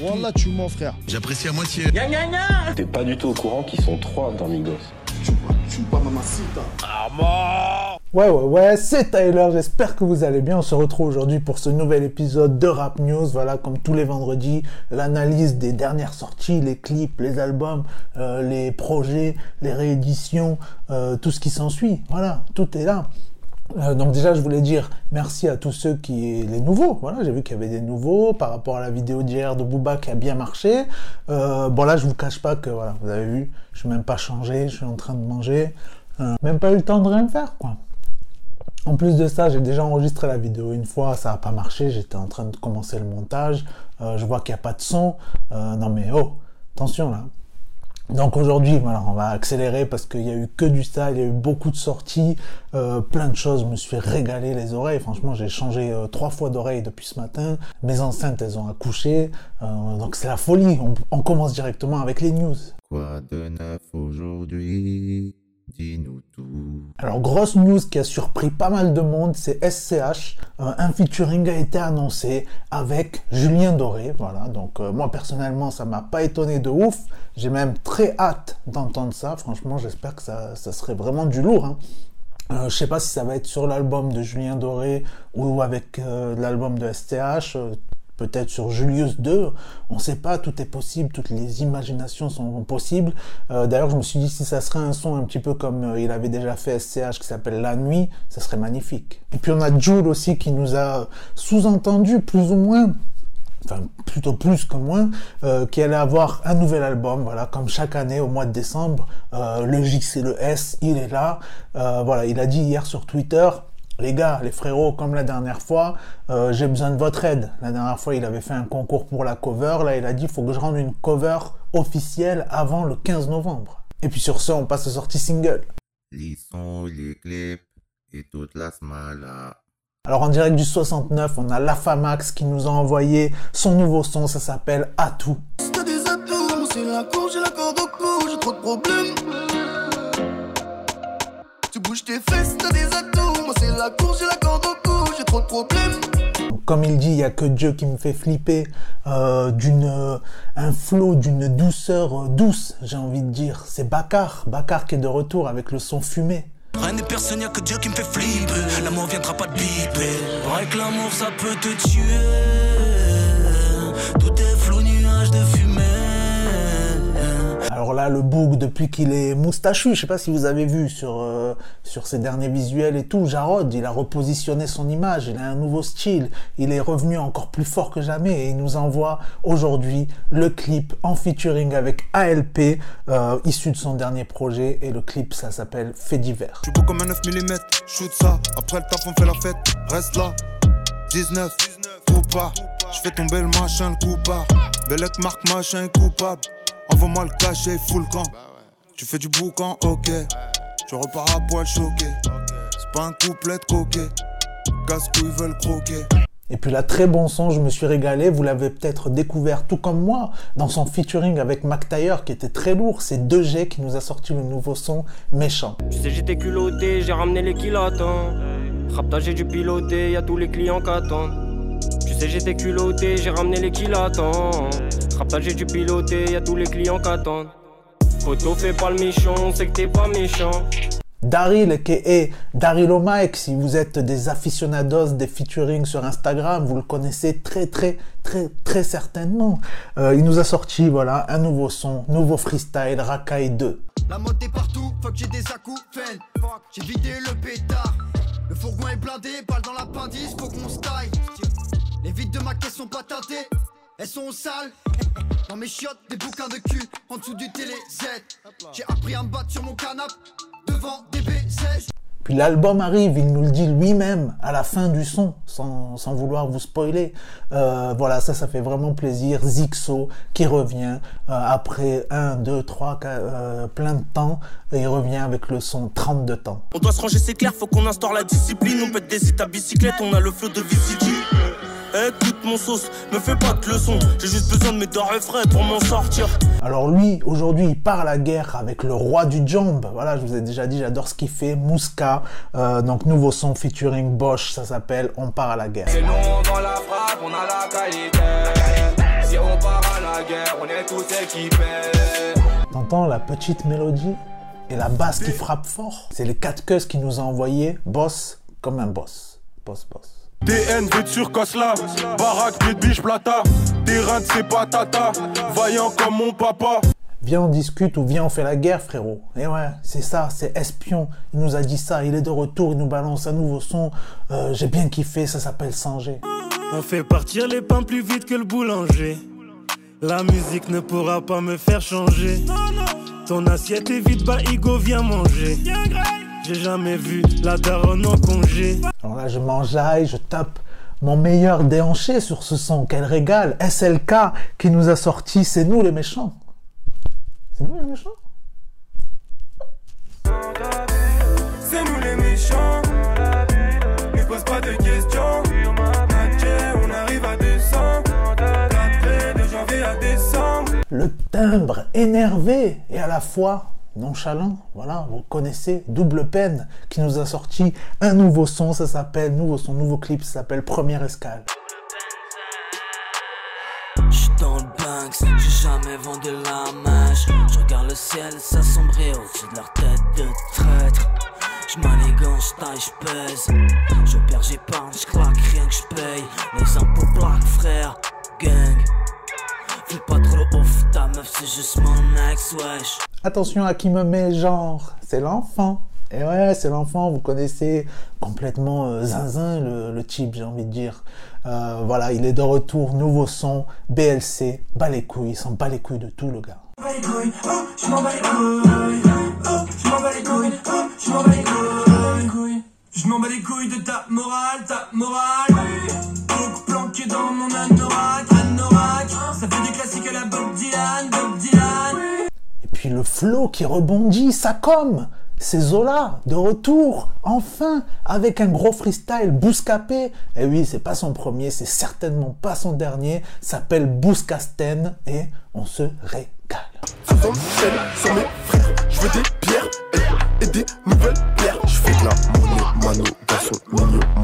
Wallah, tu mens, frère. J'apprécie à moitié. T'es pas du tout au courant qu'ils sont trois dans Migos. Ouais, ouais, ouais, c'est Tyler, j'espère que vous allez bien. On se retrouve aujourd'hui pour ce nouvel épisode de Rap News. Voilà, comme tous les vendredis, l'analyse des dernières sorties, les clips, les albums, euh, les projets, les rééditions, euh, tout ce qui s'ensuit. Voilà, tout est là. Euh, donc déjà, je voulais dire merci à tous ceux qui les nouveaux. Voilà, j'ai vu qu'il y avait des nouveaux par rapport à la vidéo d'hier de Booba qui a bien marché. Euh, bon là, je vous cache pas que voilà, vous avez vu, je suis même pas changé, je suis en train de manger, Euh, même pas eu le temps de rien faire quoi. En plus de ça, j'ai déjà enregistré la vidéo une fois, ça a pas marché, j'étais en train de commencer le montage, je vois qu'il n'y a pas de son. Non mais oh, attention là. Donc aujourd'hui, on va accélérer parce qu'il y a eu que du style, il y a eu beaucoup de sorties, euh, plein de choses. Je me suis régalé les oreilles. Franchement, j'ai changé euh, trois fois d'oreille depuis ce matin. Mes enceintes, elles ont accouché. Euh, donc c'est la folie. On, on commence directement avec les news. Quoi de neuf aujourd'hui? Dis-nous tout. Alors grosse news qui a surpris pas mal de monde, c'est SCH. Euh, un featuring a été annoncé avec Julien Doré. Voilà, donc euh, moi personnellement, ça m'a pas étonné de ouf. J'ai même très hâte d'entendre ça. Franchement, j'espère que ça, serait vraiment du lourd. Hein. Euh, je sais pas si ça va être sur l'album de Julien Doré ou avec euh, l'album de STH, peut-être sur Julius 2, on sait pas, tout est possible, toutes les imaginations sont possibles. Euh, D'ailleurs, je me suis dit si ça serait un son un petit peu comme euh, il avait déjà fait SCH qui s'appelle La Nuit, ça serait magnifique. Et puis on a Jules aussi qui nous a sous-entendu plus ou moins enfin plutôt plus que moins, euh, qui allait avoir un nouvel album, voilà, comme chaque année au mois de décembre. Euh, le J c'est le S, il est là. Euh, voilà, il a dit hier sur Twitter, les gars, les frérots, comme la dernière fois, euh, j'ai besoin de votre aide. La dernière fois, il avait fait un concours pour la cover. Là, il a dit, il faut que je rende une cover officielle avant le 15 novembre. Et puis sur ce, on passe aux sorties single. Les sons, les clips et toute la smala. Alors en direct du 69, on a Lafamax qui nous a envoyé son nouveau son, ça s'appelle Atout. T'as des atouts, c'est la cour, j'ai la corde au cou, j'ai trop de problèmes. Tes fesses, t'as des atouts, moi c'est la cour, j'ai la corde au cou, j'ai trop de problèmes. Comme il dit, il y a que Dieu qui me fait flipper euh, d'une euh, un flow, d'une douceur euh, douce, j'ai envie de dire. C'est Bakar, Bakar qui est de retour avec le son fumé. Rien n'est personne, y'a que Dieu qui me fait flipper. L'amour viendra pas de biper. Vrai que l'amour ça peut te tuer. Tout est Alors là, le book, depuis qu'il est moustachu, je sais pas si vous avez vu sur euh, sur ses derniers visuels et tout, Jarod, il a repositionné son image, il a un nouveau style, il est revenu encore plus fort que jamais et il nous envoie aujourd'hui le clip en featuring avec ALP, euh, issu de son dernier projet et le clip ça s'appelle Fait divers. Comme un 9 mm, shoot ça. Après le taf, on fait la fête, reste là. 19, ou pas. Je fais tomber le machin, le coup. Bellec marque machin coupable. Envoie-moi le cachet, full camp. Tu fais du boucan, ok. Tu repars à poil choqué. C'est pas un couplet de coquet. Casse-couilles veulent croquer. Et puis là, très bon son, je me suis régalé. Vous l'avez peut-être découvert tout comme moi dans son featuring avec Mac Taylor qui était très lourd. C'est 2G qui nous a sorti le nouveau son Méchant. Tu sais, j'étais culotté, j'ai ramené les kilotes. Rapta, j'ai dû piloter, y'a tous les clients qui attendent. Sais, j'étais culotté, j'ai ramené les kilotes. Rapta, j'ai dû piloter, y'a tous les clients qui attendent. Photo, fais pas le méchant, on sait que t'es pas méchant. Daryl, qui est Daryl Mike, si vous êtes des aficionados des featuring sur Instagram, vous le connaissez très très très très certainement. Euh, il nous a sorti voilà un nouveau son, nouveau freestyle, Rakai 2. La mode est partout, fuck j'ai des acouphènes. Fuck, j'ai vidé le pétard. Le fourgon est blindé, balle dans l'appendice, faut qu'on se taille. Les vides de ma caisse sont pas teintées, elles sont sales. Dans mes chiottes, des bouquins de cul en dessous du télé Z. J'ai appris à me battre sur mon canapé devant des baisers. Puis l'album arrive, il nous le dit lui-même à la fin du son, sans, sans vouloir vous spoiler. Euh, voilà, ça, ça fait vraiment plaisir. Zixo qui revient euh, après un, deux, trois, quatre, euh, plein de temps, et il revient avec le son 32 temps. On doit se ranger, c'est clair, faut qu'on instaure la discipline. On pète des états bicyclettes, on a le flot de VCG. Écoute mon sauce, me fais pas de leçons. J'ai juste besoin de mes dards frais pour m'en sortir. Alors lui, aujourd'hui, il part à la guerre avec le roi du jump. Voilà, je vous ai déjà dit, j'adore ce qu'il fait. Mouska, euh, donc nouveau son featuring Bosch, ça s'appelle On part à la guerre. C'est nous, on vend la frappe, on a la qualité. Si on part à la guerre, on est tous équipés. T'entends la petite mélodie et la basse qui frappe fort? C'est les 4 queues qui nous ont envoyé boss comme un boss. Boss, boss. DNV sur Kosla, baraque de biche plata, terrain de ses patatas, vaillant comme mon papa. Viens on discute ou viens on fait la guerre frérot. Et ouais, c'est ça, c'est Espion. Il nous a dit ça, il est de retour, il nous balance un nouveau son. Euh, J'ai bien kiffé, ça s'appelle Sanger. On fait partir les pains plus vite que le boulanger. La musique ne pourra pas me faire changer. Ton assiette est vide, bah Igo viens manger. J'ai jamais vu la daronne en congé. Alors là, je m'enjaille, je tape mon meilleur déhanché sur ce son. Quel régal SLK qui nous a sorti C'est nous les méchants. C'est nous les méchants C'est nous les méchants. Ne pose pas de questions. Natchez, on arrive à descendre. 4 de janvier à décembre. Le timbre énervé et à la fois nonchalant. Voilà, vous connaissez Double Peine qui nous a sorti un nouveau son. Ça s'appelle, nouveau son, nouveau clip, ça s'appelle Première Escale. J'suis dans le Banks, j'ai jamais vendu la mèche. Je regarde le ciel s'assombrir au-dessus de leur tête de traître. J'manigance, taille, j'pèse. J'opère, j'épargne, j'claque, rien que j'paye. Les impôts black, frère, gang. Fais pas trop off, ta meuf, c'est juste mon ex, wesh. Attention à qui me met genre, c'est l'enfant. Et ouais, c'est l'enfant, vous connaissez complètement euh, zinzin le, le type, j'ai envie de dire. Euh, voilà, il est de retour, nouveau son, BLC, bas les couilles, il s'en bat les couilles de tout le gars. je m'en bats les couilles, de ta morale, ta morale. Planqué dans mon anorak. Le flow qui rebondit, ça comme c'est Zola, de retour, enfin, avec un gros freestyle, Bouscapé. Et oui, c'est pas son premier, c'est certainement pas son dernier, s'appelle Bouscasten, et on se régale.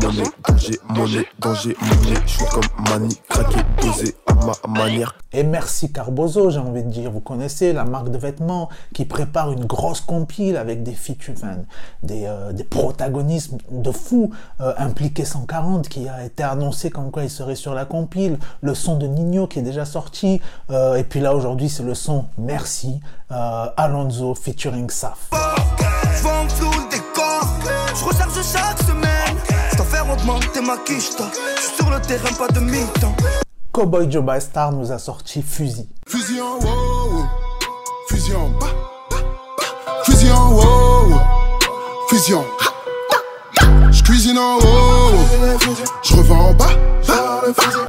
Monnaie, danger, monnaie, danger, monnaie. Je suis comme Mani, craqué, dosé à ma manière. Et merci Carbozo, j'ai envie de dire. Vous connaissez la marque de vêtements qui prépare une grosse compile avec des features, enfin, des, euh, des protagonismes de fou. Euh, Impliqué 140 qui a été annoncé comme quoi il serait sur la compile. Le son de Nino qui est déjà sorti. Euh, et puis là aujourd'hui c'est le son Merci. euh, Alonso featuring Saf. Je recharge chaque semaine. Ma sur le terrain, pas de mi-temps. Cowboy Joe Star nous a sorti Fusil. Fusil en haut, fusil en bas, fusil en haut, fusil en. Je cuisine en haut, je revends en bas.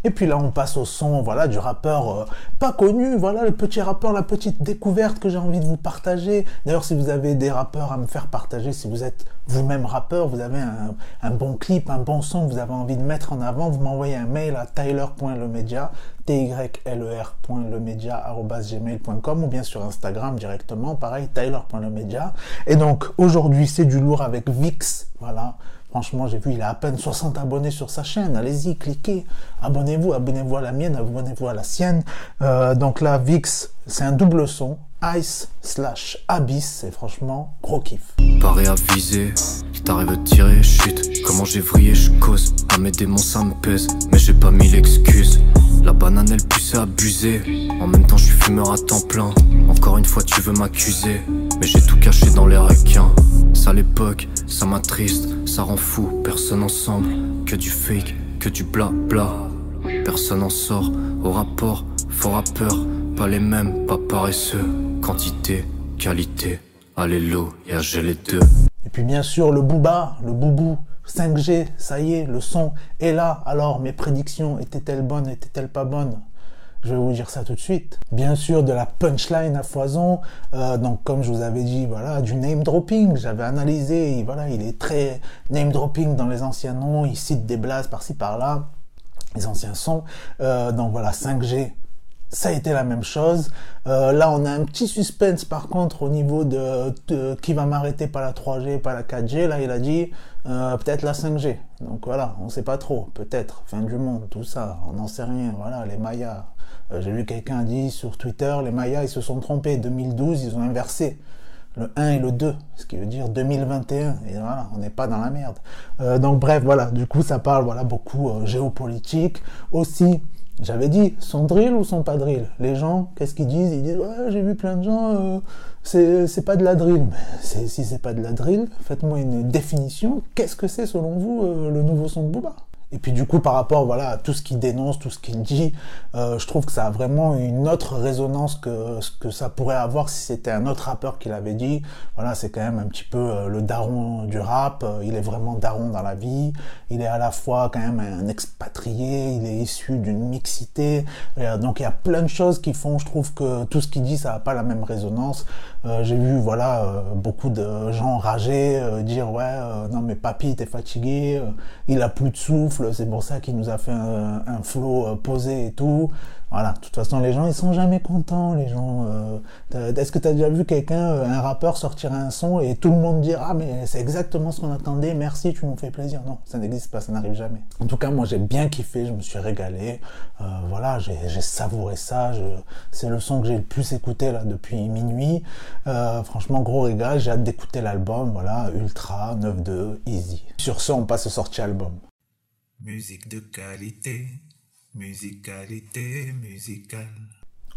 Et puis là, on passe au son, voilà, du rappeur euh, pas connu, voilà, le petit rappeur, la petite découverte que j'ai envie de vous partager. D'ailleurs, si vous avez des rappeurs à me faire partager, si vous êtes vous-même rappeur, vous avez un, bon clip, un bon son que vous avez envie de mettre en avant, vous m'envoyez un mail à tyler.lemedia, t e r.lemedia@gmail.com ou bien sur Instagram directement, pareil, tyler.lemedia. Et donc, aujourd'hui, c'est du lourd avec Vix, voilà. Franchement, j'ai vu, il a à peine 60 abonnés sur sa chaîne. Allez-y, cliquez. Abonnez-vous, abonnez-vous à la mienne, abonnez-vous à la sienne. Euh, donc là, Vix, c'est un double son. Ice slash Abyss, c'est franchement gros kiff. Paré à viser, il t'arrive de tirer, chute. Comment j'ai vrillé, je cause. À mes démons, ça me pèse, mais j'ai pas mis l'excuse. La banane, elle puisse abuser. En même temps, je suis fumeur à temps plein. Encore une fois, tu veux m'accuser, mais j'ai tout caché dans les requins. Ça l'époque, ça m'attriste, ça rend fou. Personne ensemble, que du fake, que du bla bla. Personne en sort au rapport, faux rappeur, pas les mêmes, pas paresseux. Quantité, qualité, allélo, et j'ai les deux. Et puis bien sûr, le booba, le boubou. 5G, ça y est, le son est là. Alors, mes prédictions étaient-elles bonnes, étaient-elles pas bonnes? Je vais vous dire ça tout de suite. Bien sûr, de la punchline à foison. Euh, donc, comme je vous avais dit, voilà, du name dropping. J'avais analysé. Voilà, il est très name dropping dans les anciens noms. Il cite des blases par-ci par-là. les anciens sons. Euh, donc voilà, 5G, ça a été la même chose. Euh, là, on a un petit suspense par contre au niveau de, qui va m'arrêter par la 3G, pas la 4G. Là, il a dit euh, peut-être la 5G. Donc voilà, on sait pas trop. Peut-être fin du monde, tout ça, on n'en sait rien. Voilà, les Mayas. Euh, j'ai vu quelqu'un dit sur Twitter, les Mayas, ils se sont trompés. 2012, ils ont inversé le 1 et le 2, ce qui veut dire 2021. Et voilà, on n'est pas dans la merde. Donc bref, voilà, du coup, ça parle voilà beaucoup géopolitique. Aussi, j'avais dit, son drill ou son pas drill? Les gens, qu'est-ce qu'ils disent? Ils disent, ouais, j'ai vu plein de gens, euh, c'est pas de la drill. Mais si c'est pas de la drill, faites-moi une définition. Qu'est-ce que c'est selon vous euh, le nouveau son de Booba? Et puis du coup, par rapport voilà, à tout ce qu'il dénonce, tout ce qu'il dit, euh, je trouve que ça a vraiment une autre résonance que ce que ça pourrait avoir si c'était un autre rappeur qui l'avait dit. Voilà, c'est quand même un petit peu euh, le daron du rap. Euh, il est vraiment daron dans la vie. Il est à la fois quand même un expatrié. Il est issu d'une mixité. donc il y a plein de choses qui font, je trouve que tout ce qu'il dit, ça n'a pas la même résonance. J'ai vu voilà beaucoup de gens rager, dire ouais non mais papy t'es fatigué, il a plus de souffle c'est pour ça qu'il nous a fait un, un flow euh, posé et tout. Voilà, de toute façon, les gens, ils sont jamais contents, les gens. Euh, Est-ce que tu as déjà vu quelqu'un, euh, un rappeur, sortir un son et tout le monde dire Ah, mais c'est exactement ce qu'on attendait, merci, tu nous fais plaisir Non, ça n'existe pas, ça n'arrive jamais. En tout cas, moi, j'ai bien kiffé, je me suis régalé. Euh, voilà, j'ai savouré ça. C'est le son que j'ai le plus écouté là depuis minuit. Euh, franchement, gros régal, j'ai hâte d'écouter l'album. Voilà, Ultra, 9-2, Easy. Sur ce, on passe au sorti album. Musique de qualité, musicalité musicale.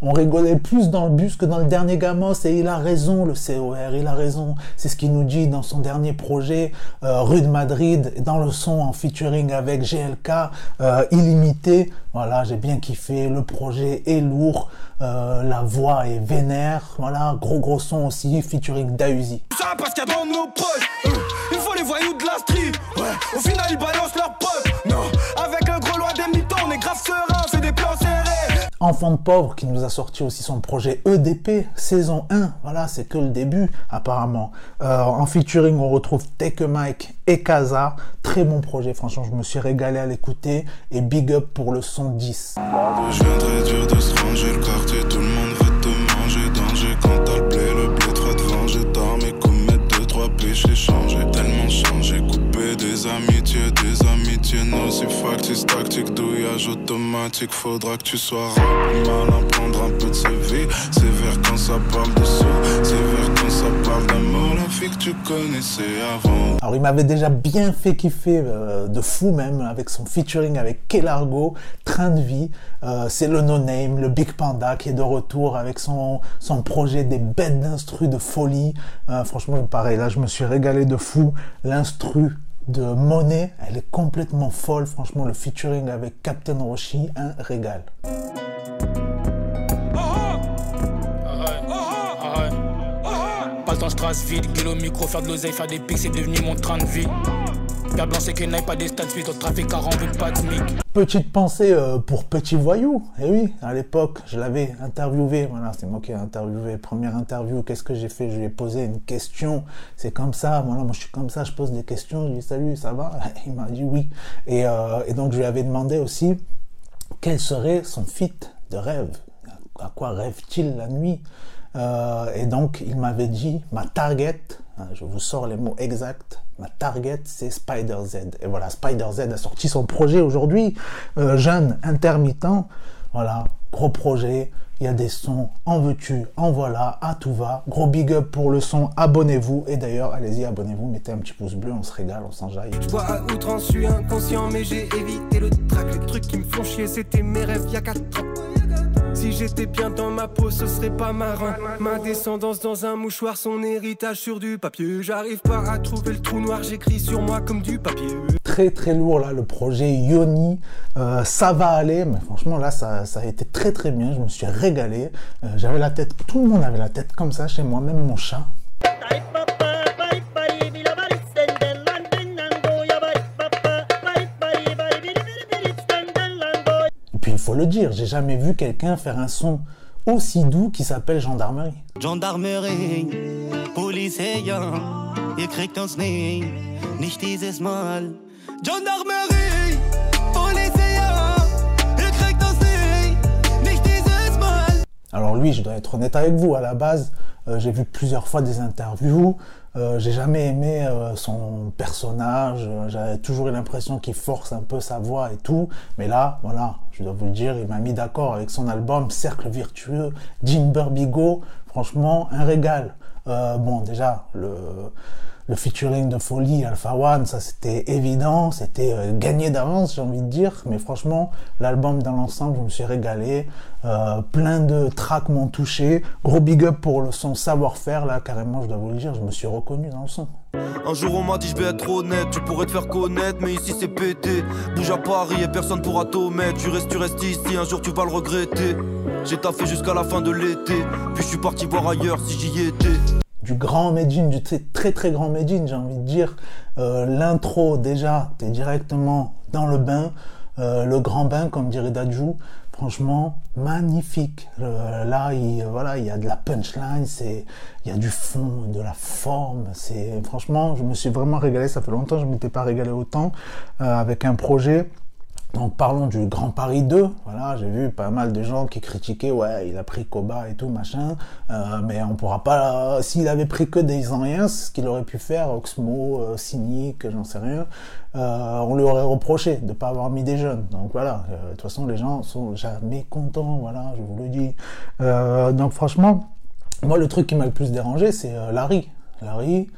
On rigolait plus dans le bus que dans le dernier Gamos et il a raison le COR, il a raison. C'est ce qu'il nous dit dans son dernier projet, euh, Rue de Madrid, dans le son en featuring avec GLK, euh, illimité. Voilà, j'ai bien kiffé. Le projet est lourd, euh, la voix est vénère. Voilà, gros gros son aussi, featuring Dausi. Ça parce qu'il y a dans nos potes, euh, il faut les voyous de la street. Ouais, au final ils balancent potes. Enfant de pauvre qui nous a sorti aussi son projet EDP saison 1. Voilà, c'est que le début apparemment. Euh, en featuring, on retrouve Take Mike et Kaza. Très bon projet, franchement, je me suis régalé à l'écouter. Et big up pour le son 10. Je viendrai dur de se ranger le quartier, tout le monde veut te manger. Danger quand amitiés, des amitiés factices, tactiques, douillage automatique. Faudra que tu sois malin, prendre un peu de ce vie. Sévère quand ça parle de sous, sévère quand ça parle d'amour. La fille que tu connaissais avant. Alors il m'avait déjà bien fait kiffer, euh, de fou même, avec son featuring avec Kelargo, Train de vie. Euh, c'est le no-name, le Big Panda qui est de retour avec son, son projet des bêtes d'instru de folie. Euh, franchement, pareil, là je me suis régalé de fou. L'instru de Monet, elle est complètement folle. Franchement, le featuring avec Captain Roshi, un régal. Pas le temps, je trace vite. Kilo micro, faire de l'oseille, faire des pics, c'est devenu mon train de vie. Pas des trafic 40, veut pas de. Petite pensée euh, pour Petit Voyou. Et oui, à l'époque, je l'avais interviewé. Voilà, c'est moi qui ai interviewé. Première interview, qu'est-ce que j'ai fait? Je lui ai posé une question. C'est comme ça. Voilà, moi je suis comme ça, je pose des questions. Je lui ai dit salut, ça va? Il m'a dit oui. Et, euh, et donc je lui avais demandé aussi quel serait son fit de rêve? À quoi rêve-t-il la nuit? Euh, Et donc il m'avait dit ma target. hein, je vous sors les mots exacts. Ma target, c'est Spider Z. Et voilà, Spider Z a sorti son projet aujourd'hui. Euh, jeune, intermittent. Voilà, gros projet. Il y a des sons, en veux-tu, en voilà, à tout va. Gros big up pour le son, abonnez-vous. Et d'ailleurs, allez-y, abonnez-vous, mettez un petit pouce bleu, on se régale, on s'enjaille. Je vois à outrance, je suis inconscient, mais j'ai évité le trac. Les trucs qui me font chier, c'était mes rêves il y a 4 ans. Si j'étais bien dans ma peau, ce serait pas marrant. Ma descendance dans un mouchoir, son héritage sur du papier. J'arrive pas à trouver le trou noir, j'écris sur moi comme du papier. Très très lourd là, le projet Yoni. Euh, ça va aller, mais franchement là, ça, ça a été très très bien. Je me suis régalé. Euh, J'avais la tête, tout le monde avait la tête comme ça chez moi, même mon chat. le dire, j'ai jamais vu quelqu'un faire un son aussi doux qui s'appelle gendarmerie. Alors lui, je dois être honnête avec vous, à la base, euh, j'ai vu plusieurs fois des interviews, euh, j'ai jamais aimé euh, son personnage. J'avais toujours eu l'impression qu'il force un peu sa voix et tout. Mais là, voilà, je dois vous le dire, il m'a mis d'accord avec son album Cercle Virtueux, Jim Burbigo. Franchement, un régal. bon, déjà, le le featuring de Folie, Alpha One, ça c'était évident, c'était euh, gagné d'avance, j'ai envie de dire. Mais franchement, l'album dans l'ensemble, je me suis régalé. Euh, plein de tracks m'ont touché. Gros big up pour le son savoir-faire, là, carrément, je dois vous le dire, je me suis reconnu dans le son. Un jour on m'a dit je vais être honnête, tu pourrais te faire connaître, mais ici c'est pété. Bouge à Paris et personne pourra t'omettre. Tu restes, tu restes ici, un jour tu vas le regretter. J'ai taffé jusqu'à la fin de l'été, puis je suis parti voir ailleurs si j'y étais du grand Medine, du très très, grand Medine, j'ai envie de dire. Euh, l'intro, déjà, t'es directement dans le bain. Euh, le grand bain, comme dirait Dadju, franchement, magnifique. là, il, voilà, il y a de la punchline, c'est, il y a du fond, de la forme. C'est, franchement, je me suis vraiment régalé. Ça fait longtemps je ne m'étais pas régalé autant euh, avec un projet donc parlons du Grand Paris 2. Voilà, j'ai vu pas mal de gens qui critiquaient, ouais, il a pris Koba et tout machin, euh, mais on pourra pas. S'il avait pris que des anciens, ce qu'il aurait pu faire, Oxmo, euh, Cynique, j'en sais rien, euh, on lui aurait reproché de pas avoir mis des jeunes. Donc voilà, de toute façon les gens sont jamais contents. Voilà, je vous le dis. donc franchement, moi le truc qui m'a le plus dérangé, c'est Larry. Larry,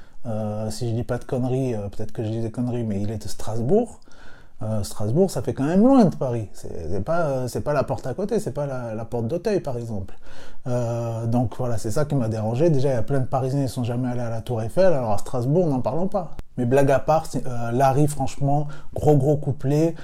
si je dis pas de conneries, peut-être que je dis des conneries, mais il est de Strasbourg. Euh, Strasbourg, ça fait quand même loin de Paris. C'est pas, pas la porte à côté, c'est pas la, porte d'Auteuil, par exemple. Euh, donc voilà, c'est ça qui m'a dérangé. Déjà, il y a plein de Parisiens qui sont jamais allés à la Tour Eiffel, alors à Strasbourg, n'en parlons pas. Mais blague à part, euh, Larry, franchement, gros gros couplet.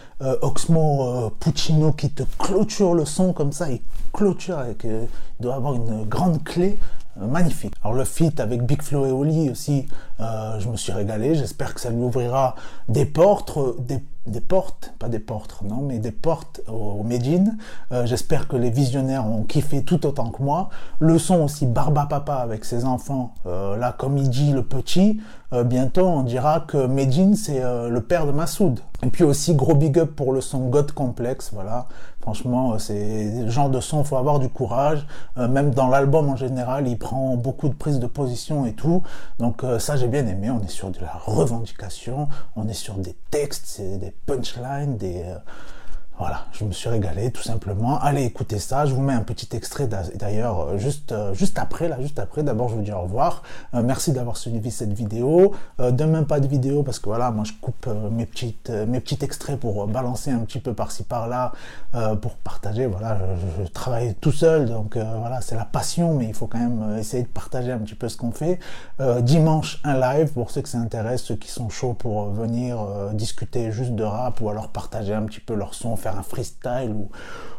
Oxmo Puccino qui te clôture le son comme ça, il clôture avec, il doit avoir une grande clé magnifique. Alors le feat avec Big Flo et Oli aussi, je me suis régalé. J'espère que ça lui ouvrira des portes, des des portes, pas des portes, non, mais des portes au, Médine. Euh, j'espère que les visionnaires ont kiffé tout autant que moi. Le son aussi Barba Papa avec ses enfants, euh, là comme il dit le petit, euh, bientôt on dira que Medine c'est le père de Massoud. Et puis aussi gros big up pour le son God Complex, voilà. Franchement, c'est genre de son, faut avoir du courage. même dans l'album en général, il prend beaucoup de prises de position et tout. Donc ça j'ai bien aimé. On est sur de la revendication, on est sur des textes, c'est des punchline, euh, voilà, je me suis régalé tout simplement. Allez écouter ça. Je vous mets un petit extrait d'ailleurs euh, juste euh, juste après là, juste après. D'abord, je vous dis au revoir. Euh, merci d'avoir suivi cette vidéo. demain pas de vidéo parce que voilà, moi je coupe mes petits extraits pour balancer un petit peu par-ci par-là pour partager. Voilà, je, travaille tout seul donc voilà, c'est la passion, mais il faut quand même essayer de partager un petit peu ce qu'on fait. dimanche un live pour ceux que ça intéresse, ceux qui sont chauds pour venir discuter juste de rap ou alors partager un petit peu leur son un freestyle ou,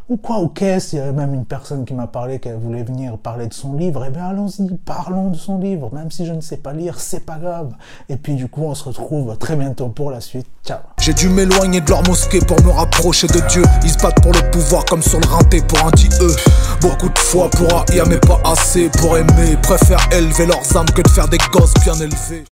ou quoi au caisse. Il y avait même une personne qui m'a parlé qu'elle voulait venir parler de son livre. Eh bien, allons-y, parlons de son livre. Même si je ne sais pas lire, c'est pas grave. Et puis, du coup, on se retrouve très bientôt pour la suite. Ciao. J'ai dû m'éloigner de leur mosquée pour me rapprocher de Dieu. Ils se battent pour le pouvoir comme sur le rinté pour un dit eux. Beaucoup de fois pour haïr, mais pas assez pour aimer. Préfèrent élever leurs âmes que de faire des gosses bien élevés.